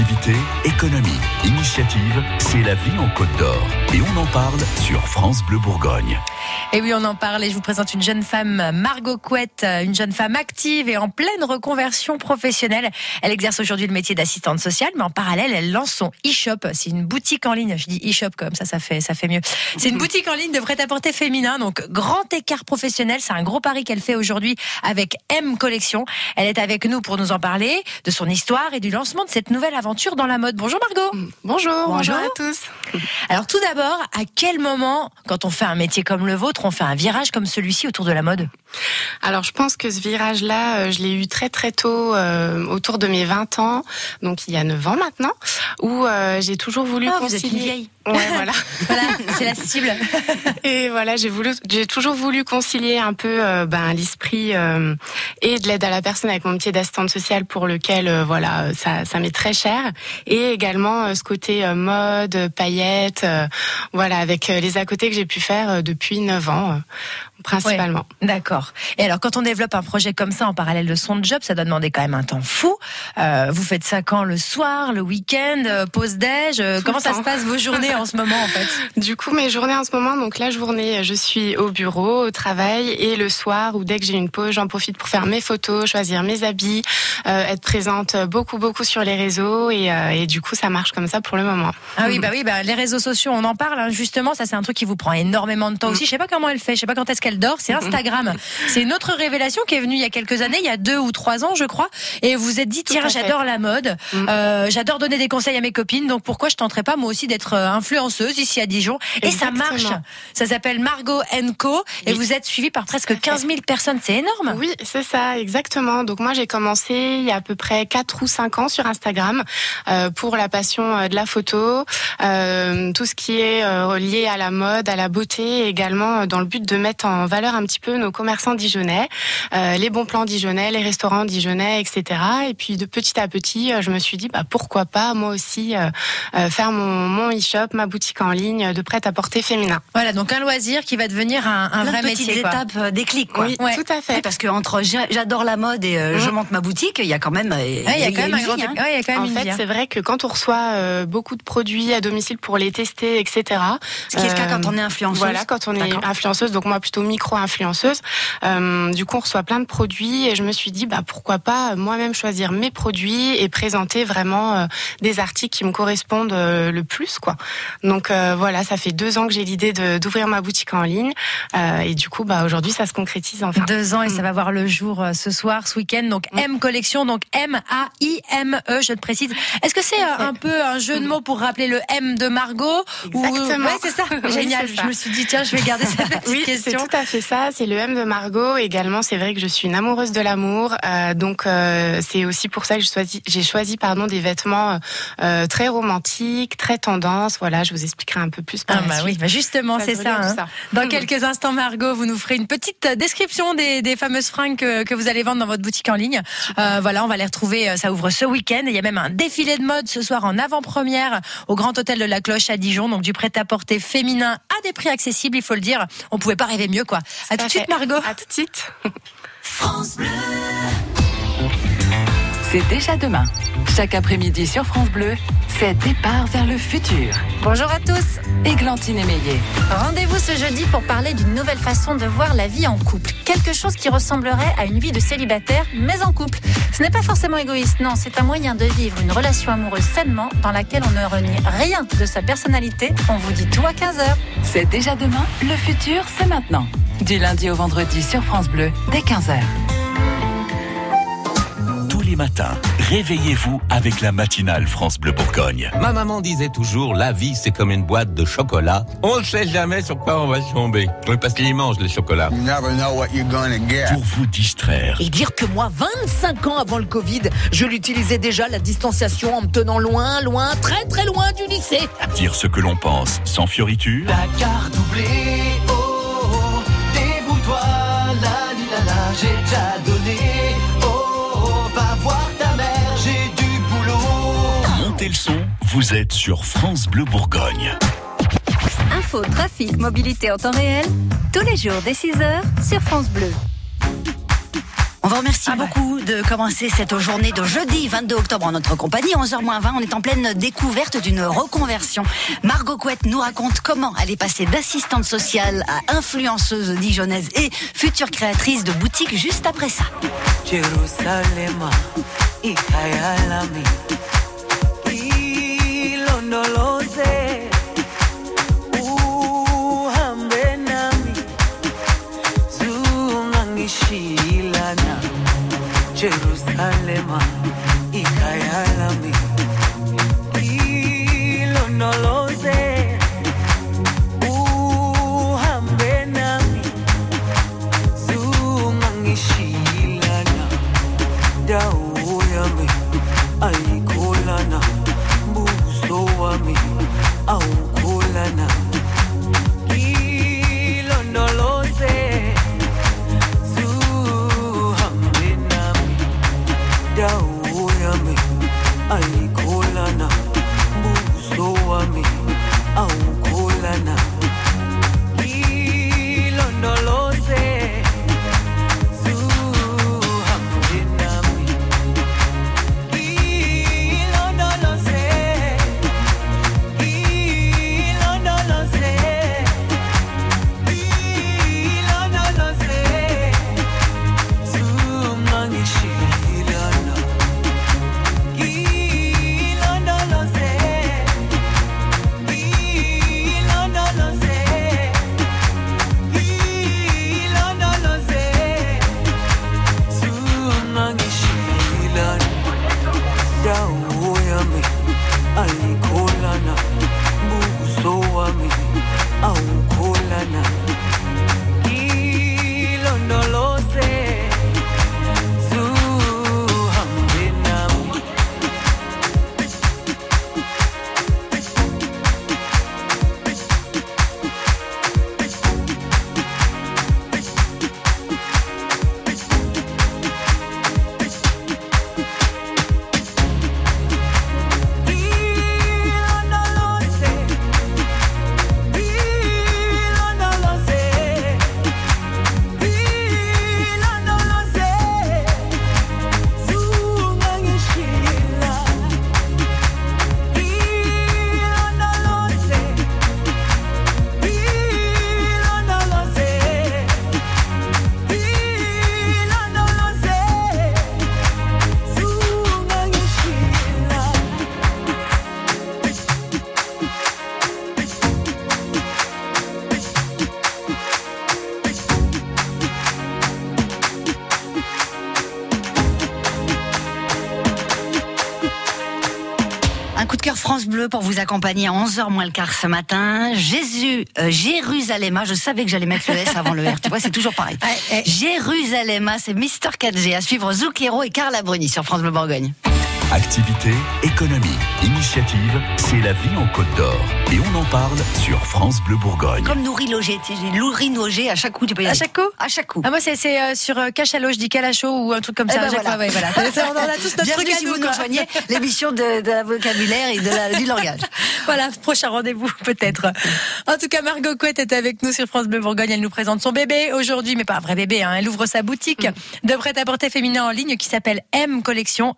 Activité, économie, initiative, c'est la vie en Côte d'Or. Et on en parle sur France Bleu Bourgogne. Et oui, on en parle et je vous présente une jeune femme, Margot Couette, une jeune femme active et en pleine reconversion professionnelle. Elle exerce aujourd'hui le métier d'assistante sociale, mais en parallèle, elle lance son e-shop. C'est une boutique en ligne. Je dis e-shop comme ça, ça fait, ça fait mieux. C'est une boutique en ligne de prêt-à-porter féminin, donc grand écart professionnel. C'est un gros pari qu'elle fait aujourd'hui avec M Collection. Elle est avec nous pour nous en parler de son histoire et du lancement de cette nouvelle aventure dans la mode. Bonjour Margot. Bonjour, bonjour, à tous. Alors tout d'abord, à quel moment, quand on fait un métier comme le vôtre, on fait un virage comme celui-ci autour de la mode? Alors je pense que ce virage-là, euh, je l'ai eu très très tôt, euh, autour de mes 20 ans, donc il y a 9 ans maintenant, où euh, j'ai toujours voulu oh, concilier. Vous êtes une vieille. Ouais, voilà. voilà, c'est la cible. Et voilà, j'ai voulu, j'ai toujours voulu concilier un peu euh, ben, l'esprit euh, et de l'aide à la personne avec mon métier d'assistante sociale pour lequel euh, voilà ça, ça m'est très cher et également ce côté mode, paillettes, voilà avec les à côté que j'ai pu faire depuis 9 ans principalement. Ouais, D'accord. Et alors, quand on développe un projet comme ça en parallèle de son job, ça doit demander quand même un temps fou. Euh, vous faites ça quand Le soir, le week-end, euh, pause déj euh, Comment ça se passe vos journées en ce moment en fait? Du coup, mes journées en ce moment, donc la journée, je suis au bureau, au travail, et le soir, ou dès que j'ai une pause, j'en profite pour faire mes photos, choisir mes habits, être présente beaucoup, beaucoup sur les réseaux, et, et, du coup, ça marche comme ça pour le moment. Ah oui, bah oui, bah les réseaux sociaux, on en parle hein, justement. Ça, c'est un truc qui vous prend énormément de temps aussi. Je sais pas comment elle fait, je sais pas quand est-ce qu'elle dort, c'est Instagram. c'est une autre révélation qui est venue il y a quelques années, il y a deux ou trois ans, je crois. Et vous vous êtes dit, tiens, j'adore la mode, mm. euh, j'adore donner des conseils à mes copines, donc pourquoi je tenterais pas moi aussi d'être euh, influenceuse ici à Dijon? Et ça marche. Ça s'appelle Margot Co. Et vous êtes suivie par presque 15 000 personnes, c'est énorme. Oui, c'est ça, exactement. Donc moi, j'ai commencé il y a à peu près 4 ou 5 ans sur Instagram euh, pour la passion de la photo, euh, tout ce qui est euh, lié à la mode, à la beauté, également dans le but de mettre en valeur un petit peu nos commerçants dijonnais, euh, les bons plans dijonnais, les restaurants dijonnais, etc. Et puis de petit à petit, euh, je me suis dit bah pourquoi pas moi aussi euh, euh faire mon mon e-shop, ma boutique en ligne de prêt à porter féminin. Voilà, donc un loisir qui va devenir un, un vrai métier. Petites étapes euh, déclic quoi. Oui, ouais. tout à fait. Oui, parce que entre j'adore la mode et euh, mmh. je monte ma boutique, il y a quand même il y a quand même un grand hein. ouais, il y a quand même En fait, hein. c'est vrai que quand on reçoit euh, beaucoup de produits à domicile pour les tester, etc. Ce qui est le cas quand on est influenceuse. Voilà, quand on est influenceuse, donc moi plutôt micro-influenceuse. Euh, du coup, on reçoit plein de produits et je me suis dit, bah pourquoi pas moi-même choisir mes produits et présenter vraiment euh, des articles qui me correspondent euh, le plus, quoi. Donc voilà, ça fait deux ans que j'ai l'idée d'ouvrir ma boutique en ligne et du coup, bah aujourd'hui, ça se concrétise enfin. Deux ans et ça va voir le jour ce soir, ce week-end. Donc M collection, donc M A I M E. Je te précise. Est-ce que c'est un peu un jeu de mots pour rappeler le M de Margot Exactement. Ouais, c'est ça. Génial. Oui, ça. Je me suis dit tiens, je vais garder cette petite oui, question. tout à fait ça. C'est le M de Margot. Également, c'est vrai que je suis une amoureuse de l'amour. Euh, donc, euh, c'est aussi pour ça que j'ai choisi, pardon, des vêtements euh, très romantiques, très tendance. Voilà, je vous expliquerai un peu plus par ah la bah suite. oui, bah justement, c'est ça, hein. ça. Dans quelques instants, Margot, vous nous ferez une petite description des, des fameuses fringues que, que, vous allez vendre dans votre boutique en ligne. Voilà, on va les retrouver. Ça ouvre ce week-end. Il y a même un défilé de mode ce soir en avant-première au Grand Hôtel de la Cloche à Dijon. Donc du prêt-à-porter féminin à des prix accessibles, il faut le dire. On pouvait pas rêver mieux, quoi. À tout de suite, Margot. À tout de suite. France Bleu. C'est déjà demain. Chaque après-midi sur France Bleu, c'est départ vers le futur. Bonjour à tous. Églantine Émeillé. Rendez-vous ce jeudi pour parler d'une nouvelle façon de voir la vie en couple. Quelque chose qui ressemblerait à une vie de célibataire, mais en couple. Ce n'est pas forcément égoïste, non, c'est un moyen de vivre une relation amoureuse sainement dans laquelle on ne renie rien de sa personnalité. On vous dit tout à 15h. C'est déjà demain, le futur, c'est maintenant. Du lundi au vendredi sur France Bleu, dès 15h réveillez-vous avec la matinale France Bleu Bourgogne. Ma maman disait toujours, la vie c'est comme une boîte de chocolat. On ne sait jamais sur quoi on va tomber. Oui, parce qu'ils mangent les chocolats. Pour vous distraire. Et dire que moi, 25 ans avant le Covid, je l'utilisais déjà la distanciation en me tenant loin, loin, très très loin du lycée. Dire ce que l'on pense sans fioriture. La carte doublée, oh, oh, débrouille-toi, la, la, la, j'ai déjà donné. Vous êtes sur France Bleu Bourgogne. Info, trafic, mobilité en temps réel, tous les jours dès 6h sur France Bleu. On vous remercie beaucoup de commencer cette journée de jeudi 22 octobre en notre compagnie. 11h20, on est en pleine découverte d'une reconversion. Margot Couette nous raconte comment elle est passée d'assistante sociale à influenceuse dijonnaise et future créatrice de boutique juste après ça. Bleu pour vous accompagner à 11h moins le quart ce matin. Jésus, euh, Jérusalem, je savais que j'allais mettre le S avant le R, tu vois, c'est toujours pareil. Jérusalem, c'est Mister 4G à suivre Zucchero et Carla Bruni sur France Bleu Bourgogne. Activité, économie, initiative, c'est la vie en Côte d'Or. Et on en parle sur France Bleu Bourgogne. Comme nourri logé, nourri logé à chaque coup, tu peux y À chaque coup À chaque coup. Ah, moi, c'est c'est, euh, sur euh, Cachalot, je dis Calacho ou un truc comme Eh ça. ben à chaque voilà. fois, ouais, voilà. Ça, on en a tous notre Bienvenue truc à si nous, vous nous rejoignez l'émission de, de la vocabulaire et de la- du langage. Voilà, prochain rendez-vous peut-être. En tout cas, Margot Couette est avec nous sur France Bleu Bourgogne. Elle nous présente son bébé aujourd'hui, mais pas un vrai bébé. Hein. Elle ouvre sa boutique de prêt-à-porter féminin en ligne qui s'appelle M Collection,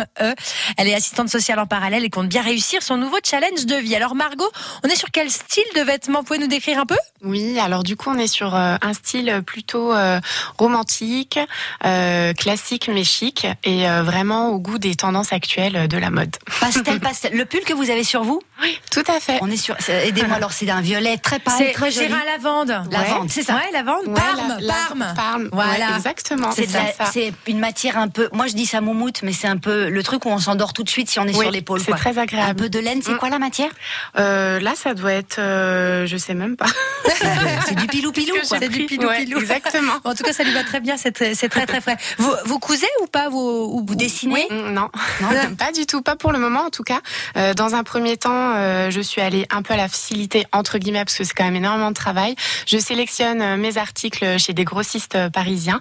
A-I-M-E. Elle est assistante sociale en parallèle et compte bien réussir son nouveau challenge de vie. Alors Margot, on est sur quel style de vêtements? Vous pouvez nous décrire un peu? Oui, alors du coup, on est sur euh, un style plutôt euh, romantique, euh, classique mais chic et vraiment au goût des tendances actuelles de la mode. Pastel, pastel. Le pull que vous avez sur vous? Oui, tout à fait. On est sur. c'est- Aidez-moi alors, c'est un violet très pâle, C'est très joli. à lavande. Lavande, c'est ça? Ouais, lavande. Ouais, Parme, la- Parme. Parme. Voilà. Ouais, exactement. C'est C'est c'est une matière un peu. Moi, je dis ça moumoute, mais c'est un peu le truc où on s'endort tout de suite si on est Oui, sur l'épaule. c'est très agréable. Un peu de laine, c'est Mm. quoi la matière? Euh, là, ça doit être, euh, je sais même pas. C'est du pilou pilou. C'est du pilou ouais, pilou. exactement. En tout cas, ça lui va très bien. C'est très, très très frais. Vous, vous cousez ou pas vous, ou Vous dessinez? Oui. Mm, Non, non, pas du tout, pas pour le moment en tout cas. Euh, dans un premier temps, euh, je suis allée un peu à la facilité entre guillemets parce que c'est quand même énormément de travail. Je sélectionne mes articles chez des grossistes parisiens,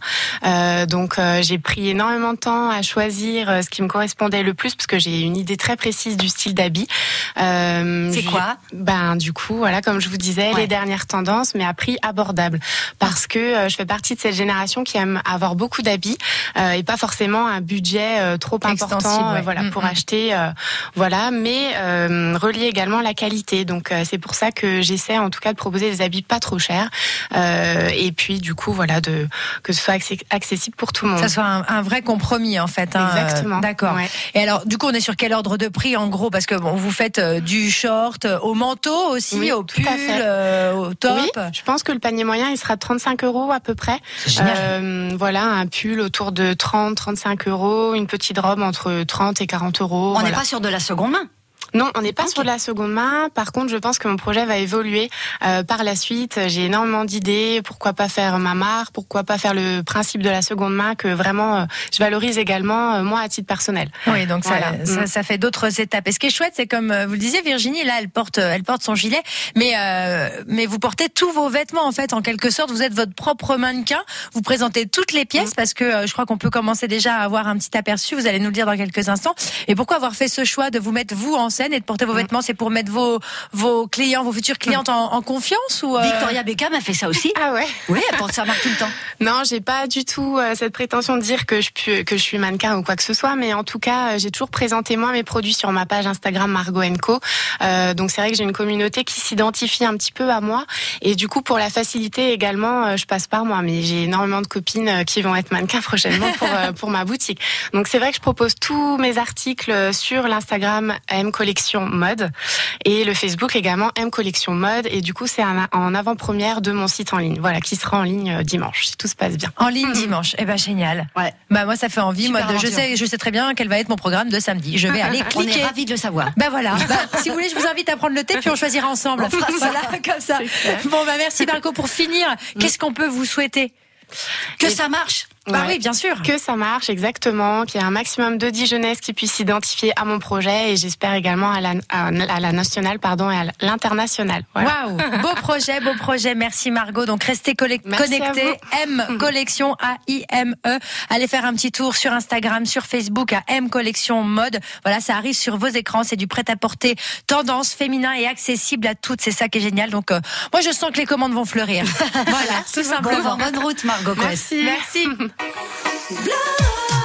donc j'ai pris énormément de temps à choisir ce qui me correspondait le plus parce que j'ai une idée très précise du style d'habit. Euh, C'est quoi? Ben du coup, voilà, comme je vous disais, Ouais. les dernières tendances, mais à prix abordable, parce que euh, je fais partie de cette génération qui aime avoir beaucoup d'habits euh, et pas forcément un budget euh, trop important, ouais. euh, voilà, Mm, pour mm. acheter, euh, voilà, mais euh, relier également la qualité. Donc euh, c'est pour ça que j'essaie en tout cas de proposer des habits pas trop chers, euh, et puis du coup voilà de que ce soit accessible pour tout le monde. Ça soit un, un vrai compromis en fait. hein. Exactement. D'accord. Ouais. Et alors, du coup, on est sur quel ordre de prix en gros? Parce que bon, vous faites euh, du short euh, au manteau aussi, Oui, au pull, euh, au top? Oui, je pense que le panier moyen, il sera de 35 euros à peu près. génial. Voilà, un pull autour de 30, 35 euros, une petite robe entre 30 et 40 euros. On n'est voilà. pas sur de la seconde main. Non, on n'est pas sur de la seconde main. Par contre, je pense que mon projet va évoluer euh, par la suite. J'ai énormément d'idées. Pourquoi pas faire ma marque? Pourquoi pas faire le principe de la seconde main que vraiment euh, je valorise également euh, moi à titre personnel. Oui, donc ça, Voilà. ça, Mm. ça fait d'autres étapes. Et ce qui est chouette, c'est comme euh, vous le disiez, Virginie, là, elle porte, euh, elle porte son gilet, mais euh, mais vous portez tous vos vêtements en fait, en quelque sorte. Vous êtes votre propre mannequin. Vous présentez toutes les Mm. pièces parce que euh, je crois qu'on peut commencer déjà à avoir un petit aperçu. Vous allez nous le dire dans quelques instants. Et pourquoi avoir fait ce choix de vous mettre vous en scène et de porter vos vêtements C'est pour mettre vos vos clients, vos futures clientes en, en confiance ou euh, Victoria Beckham a fait ça aussi. Ah ouais Oui, elle porte sa marque tout le temps. Non, j'ai pas du tout euh, cette prétention de dire que je, pu- que je suis mannequin ou quoi que ce soit, mais en tout cas, euh, j'ai toujours présenté moi mes produits sur ma page Instagram Margot Co. Euh, donc c'est vrai que j'ai une communauté qui s'identifie un petit peu à moi, et du coup pour la facilité également, euh, je passe par moi. Mais j'ai énormément de copines euh, qui vont être mannequins prochainement pour euh, pour ma boutique. Donc c'est vrai que je propose tous mes articles sur l'Instagram M Collection Mode et le Facebook également M Collection Mode, et du coup c'est en avant-première de mon site en ligne, voilà, qui sera en ligne euh, dimanche si tout se passe bien. En ligne dimanche. Eh ben génial. Ouais. Bah moi ça fait envie. Super moi, de- je sais, je sais très bien quel va être mon programme de samedi. Je vais aller On est cliquer. ravis de le savoir. Ben voilà. Bah, si vous voulez, je vous invite à prendre le thé puis on choisira ensemble. voilà, comme ça. Bon bah merci Marco pour finir. Qu'est-ce qu'on peut vous souhaiter? Que ça marche. Bah Ouais. oui, bien sûr. Que ça marche exactement, qu'il y ait un maximum de Dijonnaises qui puissent s'identifier à mon projet et j'espère également à la, à, à la nationale pardon et à l'international. Voilà. Waouh, beau projet, beau projet. Merci Margot. Donc restez connectés. M collection A I M E. Allez faire un petit tour sur Instagram, sur Facebook à M collection mode. Voilà, ça arrive sur vos écrans. C'est du prêt à porter tendance féminin et accessible à toutes. C'est ça qui est génial. Donc euh, moi je sens que les commandes vont fleurir. voilà, tout simplement. bonne route, Margot. Merci. Merci. Blood.